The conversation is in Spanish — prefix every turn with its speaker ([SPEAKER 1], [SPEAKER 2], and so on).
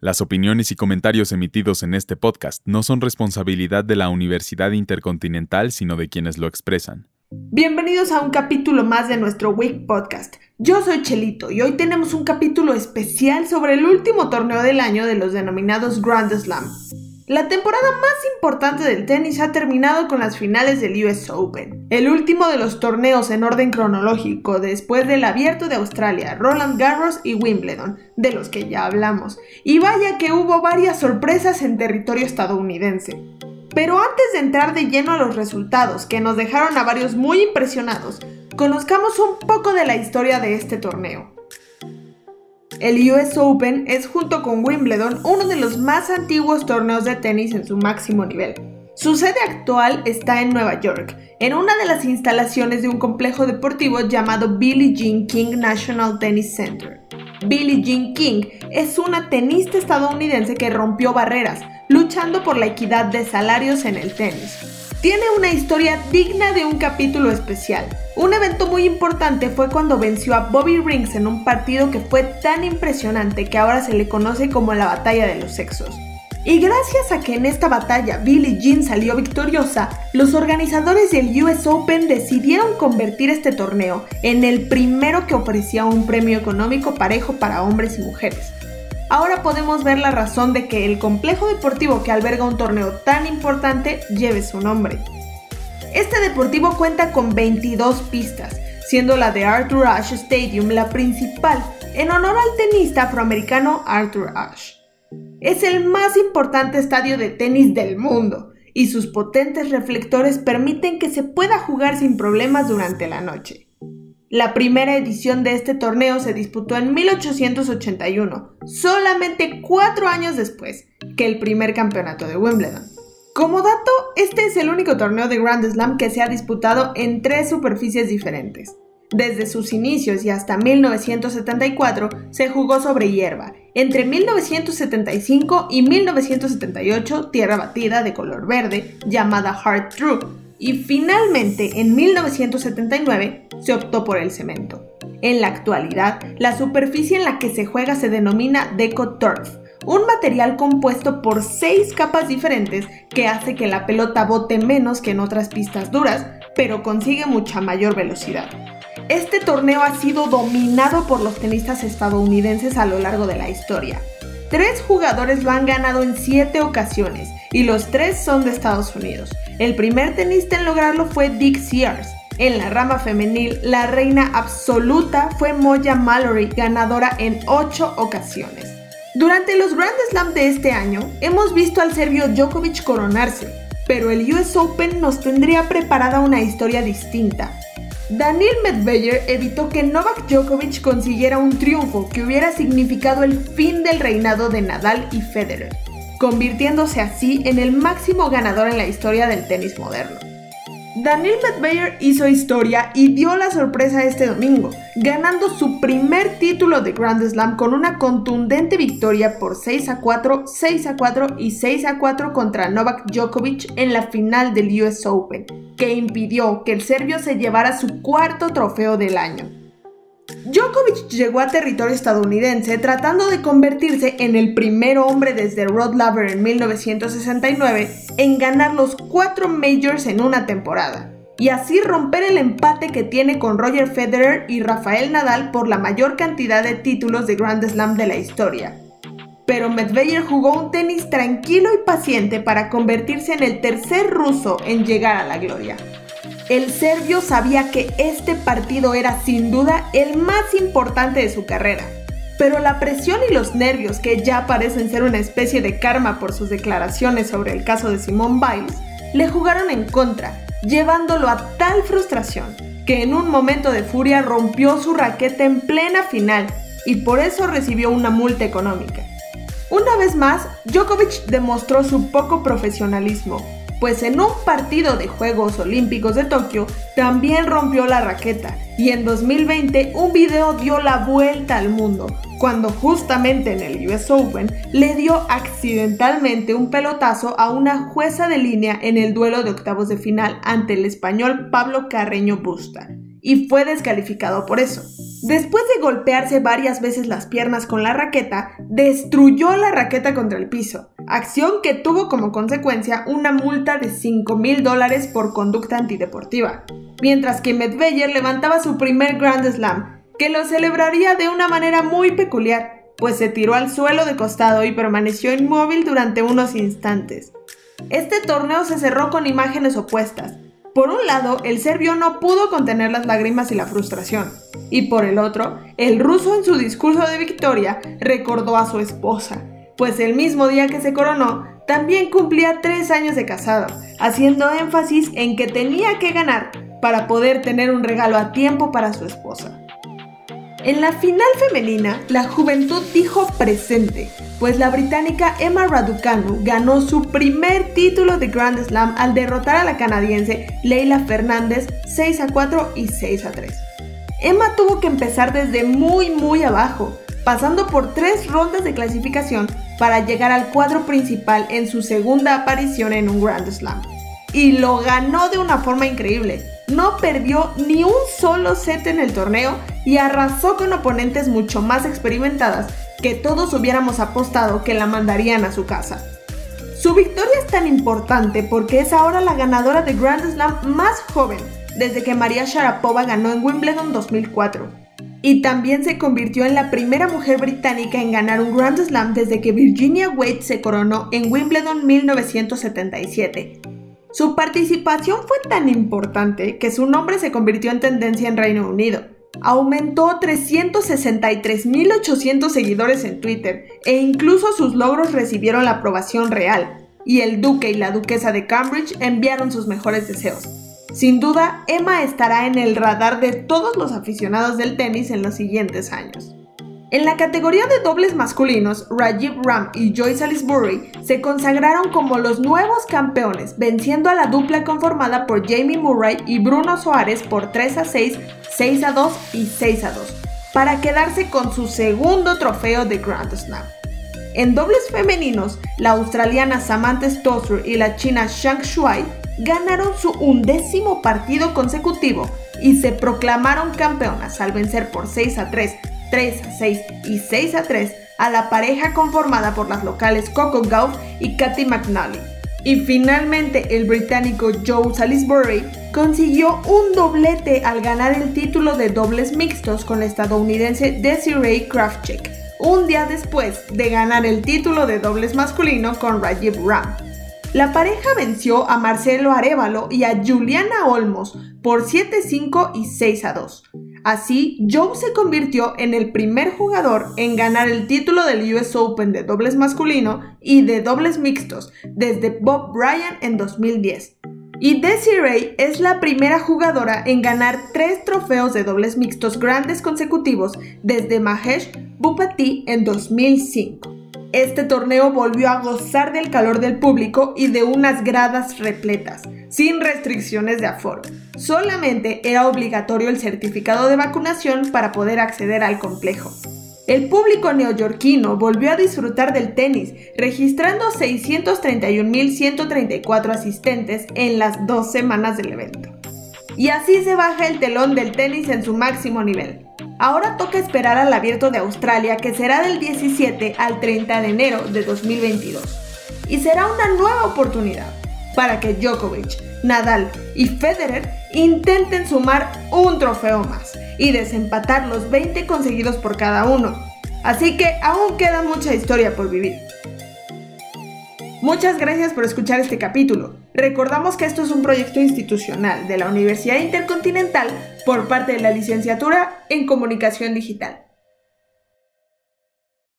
[SPEAKER 1] Las opiniones y comentarios emitidos en este podcast no son responsabilidad de la Universidad Intercontinental, sino de quienes lo expresan.
[SPEAKER 2] Bienvenidos a un capítulo más de nuestro Week Podcast. Yo soy Chelito y hoy tenemos un capítulo especial sobre el último torneo del año de los denominados Grand Slam. La temporada más importante del tenis ha terminado con las finales del US Open, el último de los torneos en orden cronológico después del Abierto de Australia, Roland Garros y Wimbledon, de los que ya hablamos. Y vaya que hubo varias sorpresas en territorio estadounidense. Pero antes de entrar de lleno a los resultados, que nos dejaron a varios muy impresionados, conozcamos un poco de la historia de este torneo. El US Open es junto con Wimbledon uno de los más antiguos torneos de tenis en su máximo nivel. Su sede actual está en Nueva York, en una de las instalaciones de un complejo deportivo llamado Billie Jean King National Tennis Center. Billie Jean King es una tenista estadounidense que rompió barreras, luchando por la equidad de salarios en el tenis. Tiene una historia digna de un capítulo especial. Un evento muy importante fue cuando venció a Bobby Rings en un partido que fue tan impresionante que ahora se le conoce como la batalla de los sexos. Y gracias a que en esta batalla Billie Jean salió victoriosa, los organizadores del US Open decidieron convertir este torneo en el primero que ofrecía un premio económico parejo para hombres y mujeres ahora podemos ver la razón de que el complejo deportivo que alberga un torneo tan importante lleve su nombre. Este deportivo cuenta con 22 pistas, siendo la de Arthur Ashe Stadium la principal, en honor al tenista afroamericano Arthur Ashe. Es el más importante estadio de tenis del mundo, y sus potentes reflectores permiten que se pueda jugar sin problemas durante la noche. La primera edición de este torneo se disputó en 1881, solamente cuatro años después que el primer campeonato de Wimbledon. Como dato, este es el único torneo de Grand Slam que se ha disputado en tres superficies diferentes. Desde sus inicios y hasta 1974 se jugó sobre hierba. Entre 1975 y 1978 tierra batida de color verde llamada Hard True y finalmente en 1979 se optó por el cemento. En la actualidad, la superficie en la que se juega se denomina Deco Turf, un material compuesto por seis capas diferentes que hace que la pelota bote menos que en otras pistas duras, pero consigue mucha mayor velocidad. Este torneo ha sido dominado por los tenistas estadounidenses a lo largo de la historia. Tres jugadores lo han ganado en siete ocasiones y los tres son de Estados Unidos. El primer tenista en lograrlo fue Dick Sears. En la rama femenil, la reina absoluta fue Moya Mallory, ganadora en ocho ocasiones. Durante los Grand Slam de este año, hemos visto al serbio Djokovic coronarse, pero el US Open nos tendría preparada una historia distinta. Daniel Medvedev evitó que Novak Djokovic consiguiera un triunfo que hubiera significado el fin del reinado de Nadal y Federer convirtiéndose así en el máximo ganador en la historia del tenis moderno. Daniel Medvedev hizo historia y dio la sorpresa este domingo, ganando su primer título de Grand Slam con una contundente victoria por 6 a 4, 6 a 4 y 6 a 4 contra Novak Djokovic en la final del US Open, que impidió que el serbio se llevara su cuarto trofeo del año. Djokovic llegó a territorio estadounidense tratando de convertirse en el primer hombre desde Rod Laver en 1969 en ganar los cuatro majors en una temporada y así romper el empate que tiene con Roger Federer y Rafael Nadal por la mayor cantidad de títulos de Grand Slam de la historia. Pero Medvedev jugó un tenis tranquilo y paciente para convertirse en el tercer ruso en llegar a la gloria. El serbio sabía que este partido era sin duda el más importante de su carrera. Pero la presión y los nervios, que ya parecen ser una especie de karma por sus declaraciones sobre el caso de Simone Biles, le jugaron en contra, llevándolo a tal frustración que en un momento de furia rompió su raqueta en plena final y por eso recibió una multa económica. Una vez más, Djokovic demostró su poco profesionalismo, pues en un partido de Juegos Olímpicos de Tokio también rompió la raqueta y en 2020 un video dio la vuelta al mundo, cuando justamente en el US Open le dio accidentalmente un pelotazo a una jueza de línea en el duelo de octavos de final ante el español Pablo Carreño Busta, y fue descalificado por eso. Después de golpearse varias veces las piernas con la raqueta, destruyó la raqueta contra el piso, acción que tuvo como consecuencia una multa de 5 mil dólares por conducta antideportiva, mientras que Medvedev levantaba su primer Grand Slam, que lo celebraría de una manera muy peculiar, pues se tiró al suelo de costado y permaneció inmóvil durante unos instantes. Este torneo se cerró con imágenes opuestas. Por un lado, el serbio no pudo contener las lágrimas y la frustración, y por el otro, el ruso en su discurso de victoria recordó a su esposa, pues el mismo día que se coronó, también cumplía tres años de casado, haciendo énfasis en que tenía que ganar para poder tener un regalo a tiempo para su esposa. En la final femenina, la juventud dijo presente, pues la británica Emma Raducanu ganó su primer título de Grand Slam al derrotar a la canadiense Leila Fernández 6 a 4 y 6 a 3. Emma tuvo que empezar desde muy muy abajo, pasando por tres rondas de clasificación para llegar al cuadro principal en su segunda aparición en un Grand Slam. Y lo ganó de una forma increíble. No perdió ni un solo set en el torneo y arrasó con oponentes mucho más experimentadas que todos hubiéramos apostado que la mandarían a su casa. Su victoria es tan importante porque es ahora la ganadora de Grand Slam más joven desde que María Sharapova ganó en Wimbledon 2004. Y también se convirtió en la primera mujer británica en ganar un Grand Slam desde que Virginia Wade se coronó en Wimbledon 1977. Su participación fue tan importante que su nombre se convirtió en tendencia en Reino Unido. Aumentó 363.800 seguidores en Twitter e incluso sus logros recibieron la aprobación real, y el duque y la duquesa de Cambridge enviaron sus mejores deseos. Sin duda, Emma estará en el radar de todos los aficionados del tenis en los siguientes años. En la categoría de dobles masculinos, Rajiv Ram y Joy Salisbury se consagraron como los nuevos campeones, venciendo a la dupla conformada por Jamie Murray y Bruno Suárez por 3 a 6, 6 a 2 y 6 a 2, para quedarse con su segundo trofeo de Grand Slam. En dobles femeninos, la australiana Samantha Stosur y la china Shang Shuai ganaron su undécimo partido consecutivo y se proclamaron campeonas al vencer por 6 a 3, 3 a 6 y 6 a 3 a la pareja conformada por las locales Coco Gauff y Katy McNally. Y finalmente el británico Joe Salisbury consiguió un doblete al ganar el título de dobles mixtos con la estadounidense Desiree Krafchick, un día después de ganar el título de dobles masculino con Rajiv Ram. La pareja venció a Marcelo Arevalo y a Juliana Olmos por 7-5 y 6-2. Así, Joe se convirtió en el primer jugador en ganar el título del US Open de dobles masculino y de dobles mixtos desde Bob Bryan en 2010. Y Desiree es la primera jugadora en ganar tres trofeos de dobles mixtos grandes consecutivos desde Mahesh Bhupathi en 2005. Este torneo volvió a gozar del calor del público y de unas gradas repletas, sin restricciones de aforo. Solamente era obligatorio el certificado de vacunación para poder acceder al complejo. El público neoyorquino volvió a disfrutar del tenis, registrando 631.134 asistentes en las dos semanas del evento. Y así se baja el telón del tenis en su máximo nivel. Ahora toca esperar al abierto de Australia que será del 17 al 30 de enero de 2022. Y será una nueva oportunidad para que Djokovic, Nadal y Federer intenten sumar un trofeo más y desempatar los 20 conseguidos por cada uno. Así que aún queda mucha historia por vivir. Muchas gracias por escuchar este capítulo. Recordamos que esto es un proyecto institucional de la Universidad Intercontinental por parte de la licenciatura en Comunicación Digital.